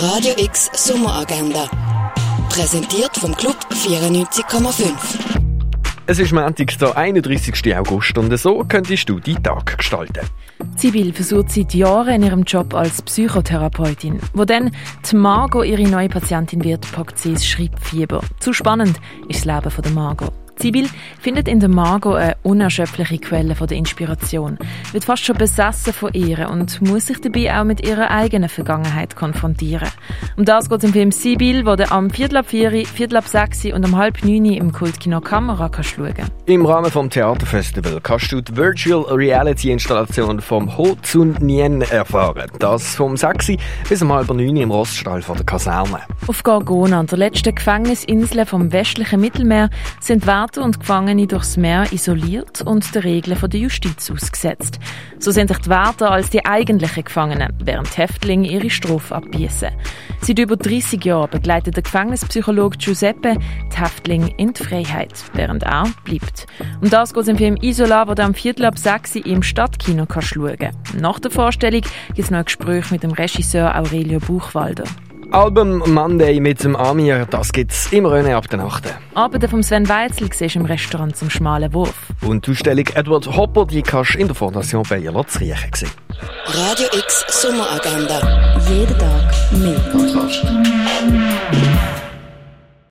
Radio X Sommeragenda. Präsentiert vom Club 94,5. Es ist Montag, der 31. August und so könntest du deinen Tag gestalten. Sibyl versucht seit Jahren in ihrem Job als Psychotherapeutin. Wo dann die Margot ihre neue Patientin wird, packt sie das Schreibfieber. Zu spannend ist das Leben der Margot. Sibyl findet in der Margot eine unerschöpfliche Quelle von der Inspiration, wird fast schon besessen von ihr und muss sich dabei auch mit ihrer eigenen Vergangenheit konfrontieren. Um das geht es im Film Sibyl, wo du am Viertel ab vier, Viertel ab sechs und um halb neun im Kultkino Kamera kannst schauen. Im Rahmen vom Theaterfestival kannst du die Virtual Reality Installation vom Ho Tsun Nien erfahren. Das vom 6 bis um halb neun im Roststall von der Kaserne. Auf Gorgona, der letzten Gefängnisinsel vom westlichen Mittelmeer, sind Wärter und Gefangene durchs Meer isoliert und den Regeln der Justiz ausgesetzt. So sind sich die Wärter als die eigentlichen Gefangenen, während die Häftlinge ihre Strafe abbießen. Seit über 30 Jahren begleitet der Gefängnispsychologe Giuseppe die Häftlinge in die Freiheit, während er bleibt. Um das geht es im Film Isola, wo am Viertel ab 6 Uhr im Stadtkino kannst schauen Nach der Vorstellung gibt es noch ein Gespräch mit dem Regisseur Aurelio Buchwalder. Album Monday mit dem Amir, das gibt's immer René ab der Nacht. Arbeiten vom Sven Weitzel siehst im Restaurant zum schmalen Wurf. Und die Ausstellung Edward Hopper, die kannst du in der Fondation Bayer zu riechen sehen. Radio X Sommeragenda. Jeden Tag mehr.